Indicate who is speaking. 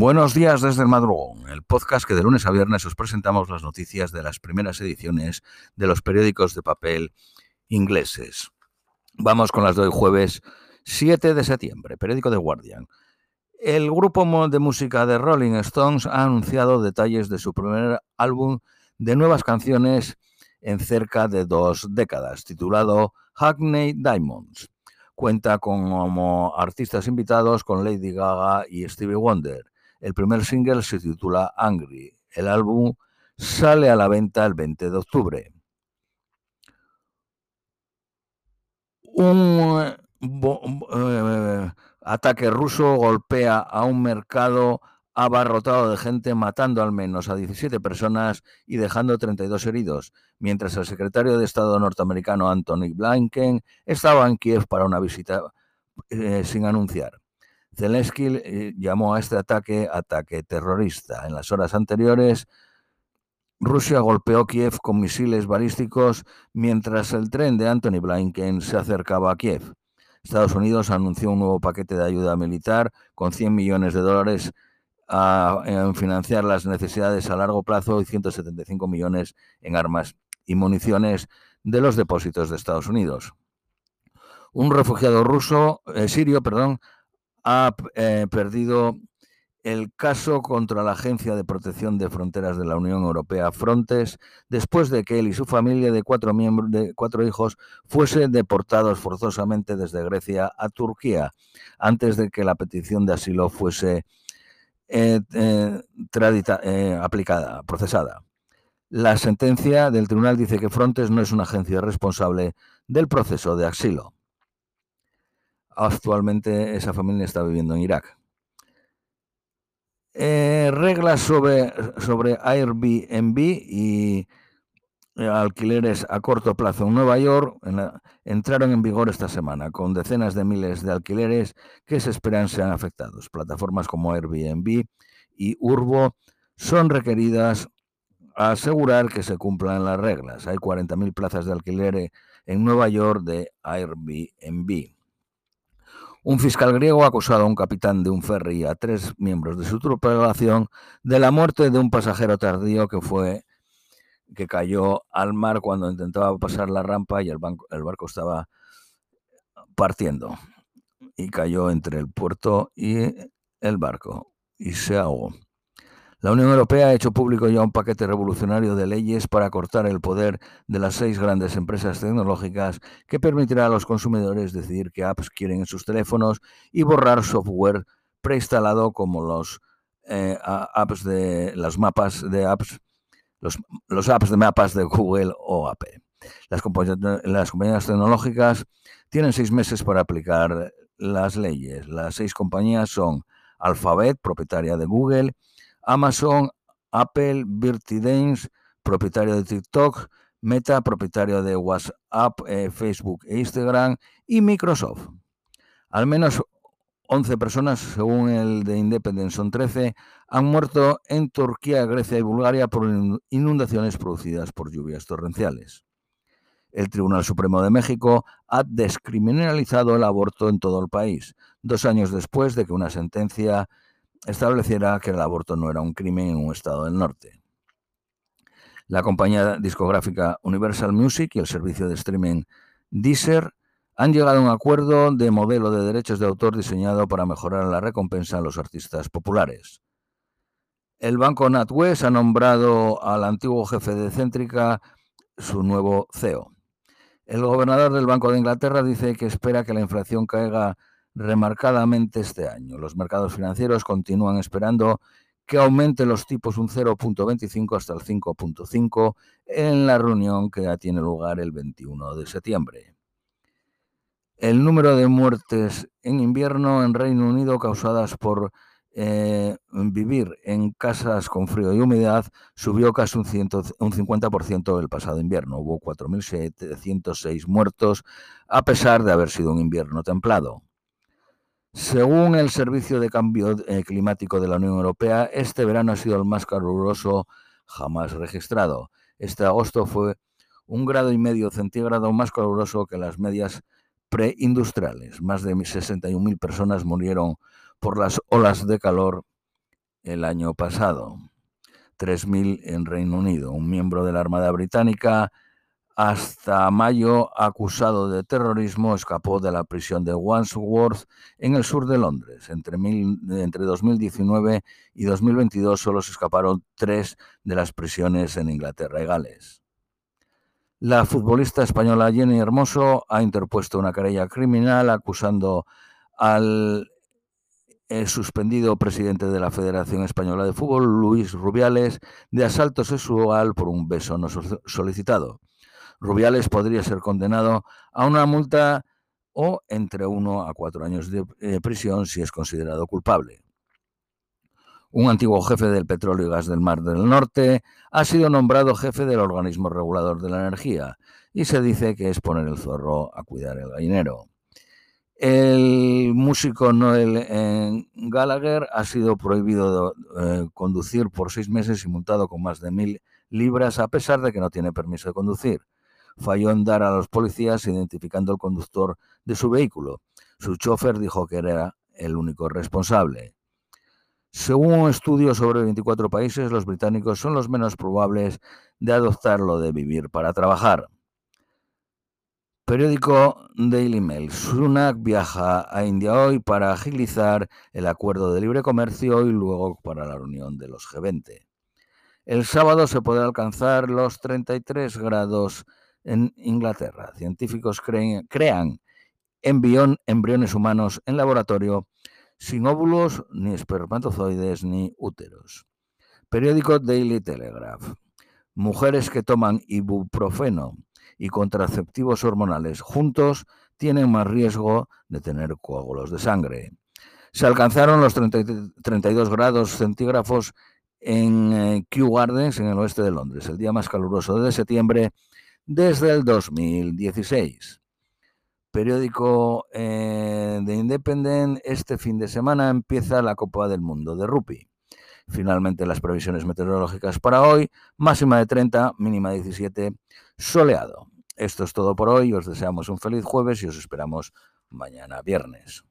Speaker 1: Buenos días desde el madrugón, el podcast que de lunes a viernes os presentamos las noticias de las primeras ediciones de los periódicos de papel ingleses. Vamos con las de hoy jueves 7 de septiembre, periódico The Guardian. El grupo de música de Rolling Stones ha anunciado detalles de su primer álbum de nuevas canciones en cerca de dos décadas, titulado Hackney Diamonds. Cuenta como artistas invitados con Lady Gaga y Stevie Wonder. El primer single se titula Angry. El álbum sale a la venta el 20 de octubre. Un eh, ataque ruso golpea a un mercado abarrotado de gente, matando al menos a 17 personas y dejando 32 heridos, mientras el secretario de Estado norteamericano Anthony Blinken estaba en Kiev para una visita eh, sin anunciar. Zelensky eh, llamó a este ataque ataque terrorista. En las horas anteriores, Rusia golpeó Kiev con misiles balísticos mientras el tren de Anthony Blinken se acercaba a Kiev. Estados Unidos anunció un nuevo paquete de ayuda militar con 100 millones de dólares a, en financiar las necesidades a largo plazo y 175 millones en armas y municiones de los depósitos de Estados Unidos. Un refugiado ruso, eh, sirio, perdón, ha eh, perdido el caso contra la Agencia de Protección de Fronteras de la Unión Europea, Frontex, después de que él y su familia de cuatro, miembros, de cuatro hijos fuesen deportados forzosamente desde Grecia a Turquía, antes de que la petición de asilo fuese eh, eh, aplicada, procesada. La sentencia del tribunal dice que Frontex no es una agencia responsable del proceso de asilo. Actualmente esa familia está viviendo en Irak. reglas sobre, sobre Airbnb y eh, alquileres a corto plazo en Nueva York entraron en vigor esta semana, con decenas de miles de alquileres que se esperan sean afectados. Plataformas como Airbnb y Urbo son requeridas a asegurar que se cumplan las reglas. Hay 40.000 plazas de alquiler en Nueva York de Airbnb. Un fiscal griego ha acusado a un capitán de un ferry y a tres miembros de su tripulación de la muerte de un pasajero tardío que fue que cayó al mar cuando intentaba pasar la rampa y el, el barco estaba partiendo y cayó entre el puerto y el barco y se ahogó. La Unión Europea ha hecho público ya un paquete revolucionario de leyes para cortar el poder de las seis grandes empresas tecnológicas que permitirá a los consumidores decidir qué apps quieren en sus teléfonos y borrar software preinstalado como los eh, apps de las mapas de apps los, apps de mapas de Google o Apple. Las, las compañías tecnológicas tienen seis meses para aplicar las leyes. Las seis compañías son Alphabet, propietaria de Google, Amazon, Apple, Dance, propietario de TikTok, Meta, propietario de WhatsApp, eh, Facebook e Instagram, y Microsoft. Al menos 11 personas, según el de Independence son 13, han muerto en Turquía, Grecia y Bulgaria por inundaciones producidas por lluvias torrenciales. El Tribunal Supremo de México ha descriminalizado el aborto en todo el país, dos años después de que una sentencia estableciera que el aborto no era un crimen en un estado del norte. La compañía discográfica Universal Music y el servicio de streaming Deezer han llegado a un acuerdo de modelo de derechos de autor diseñado para mejorar la recompensa a los artistas populares. El banco NatWest ha nombrado al antiguo jefe de Céntrica su nuevo CEO. El gobernador del Banco de Inglaterra dice que espera que la inflación caiga remarcadamente este año. Los mercados financieros continúan esperando que aumente los tipos un 0.25 hasta el 5.5 en la reunión que ya tiene lugar el 21 de septiembre. El número de muertes en invierno en Reino Unido causadas por eh, vivir en casas con frío y humedad subió casi un, un 50% el pasado invierno. Hubo 4.706 muertos a pesar de haber sido un invierno templado. Según el Servicio de Cambio eh, Climático de la Unión Europea, este verano ha sido el más caluroso jamás registrado. Este agosto fue un grado y medio centígrado más caluroso que las medias preindustriales. Más de 61.000 personas murieron por las olas de calor el año pasado, 3.000 en Reino Unido. Un miembro de la Armada Británica hasta mayo acusado de terrorismo escapó de la prisión de Wandsworth en el sur de Londres. Entre, entre 2019 y 2022 solo se escaparon tres de las prisiones en Inglaterra y Gales. La futbolista española Jenny Hermoso ha interpuesto una querella criminal acusando al eh, suspendido presidente de la Federación Española de Fútbol, Luis Rubiales, de asalto sexual por un beso no solicitado. Rubiales podría ser condenado a una multa o entre uno a cuatro años de eh, prisión si es considerado culpable. Un antiguo jefe del petróleo y gas del Mar del Norte ha sido nombrado jefe del organismo regulador de la energía y se dice que es poner el zorro a cuidar el gallinero. El músico Noel eh, Gallagher ha sido prohibido de, eh, conducir por seis meses y multado con más de mil libras a pesar de que no tiene permiso de conducir falló en dar a los policías identificando el conductor de su vehículo. Su chofer dijo que era el único responsable. Según un estudio sobre 24 países, los británicos son los menos probables de adoptar lo de vivir para trabajar. Periódico Daily Mail. Sunak viaja a India hoy para agilizar el acuerdo de libre comercio y luego para la reunión de los G20. El sábado se podrá alcanzar los 33 grados en Inglaterra. Científicos crean embriones humanos en laboratorio sin óvulos, ni espermatozoides, ni úteros. Periódico Daily Telegraph. Mujeres que toman ibuprofeno y contraceptivos hormonales juntos tienen más riesgo de tener coágulos de sangre. Se alcanzaron los 32 grados centígrados en eh, Kew Gardens, en el oeste de Londres, el día más caluroso de septiembre desde el 2016. Periódico eh, de Independent, este fin de semana empieza la Copa del Mundo de Rugby. Finalmente las previsiones meteorológicas para hoy, máxima de 30, mínima de 17, soleado. Esto es todo por hoy, os deseamos un feliz jueves y os esperamos mañana viernes.